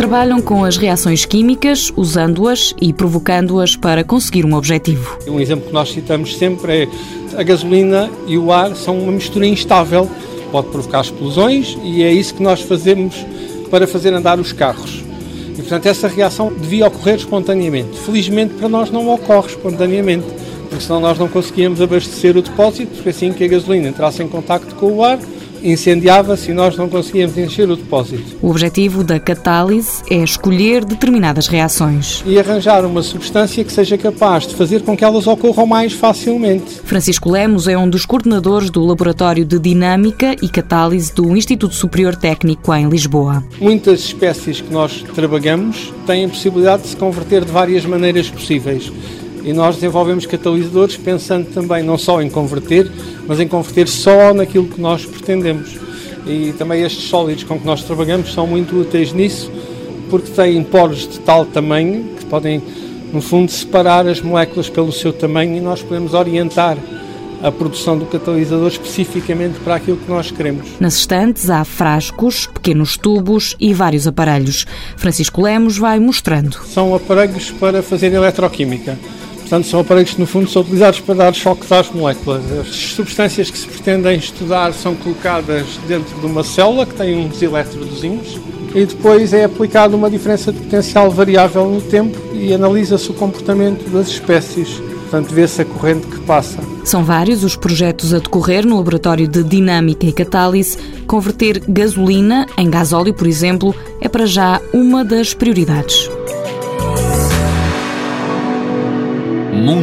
trabalham com as reações químicas, usando-as e provocando-as para conseguir um objetivo. Um exemplo que nós citamos sempre é a gasolina e o ar são uma mistura instável, pode provocar explosões e é isso que nós fazemos para fazer andar os carros. E, portanto, essa reação devia ocorrer espontaneamente. Felizmente, para nós não ocorre espontaneamente, porque senão nós não conseguíamos abastecer o depósito, porque assim que a gasolina entrasse em contacto com o ar, incendiava-se e nós não conseguíamos encher o depósito. O objetivo da catálise é escolher determinadas reações e arranjar uma substância que seja capaz de fazer com que elas ocorram mais facilmente. Francisco Lemos é um dos coordenadores do Laboratório de Dinâmica e Catálise do Instituto Superior Técnico em Lisboa. Muitas espécies que nós trabalhamos têm a possibilidade de se converter de várias maneiras possíveis. E nós desenvolvemos catalisadores pensando também não só em converter, mas em converter só naquilo que nós pretendemos. E também estes sólidos com que nós trabalhamos são muito úteis nisso, porque têm poros de tal tamanho que podem, no fundo, separar as moléculas pelo seu tamanho e nós podemos orientar a produção do catalisador especificamente para aquilo que nós queremos. Nas estantes há frascos, pequenos tubos e vários aparelhos. Francisco Lemos vai mostrando. São aparelhos para fazer eletroquímica. Portanto, são aparelhos que, no fundo, são utilizados para dar choques às moléculas. As substâncias que se pretendem estudar são colocadas dentro de uma célula que tem uns eletrodozinhos e depois é aplicada uma diferença de potencial variável no tempo e analisa-se o comportamento das espécies. Portanto, vê-se a corrente que passa. São vários os projetos a decorrer no Laboratório de Dinâmica e Catálise. Converter gasolina em gasóleo, por exemplo, é para já uma das prioridades.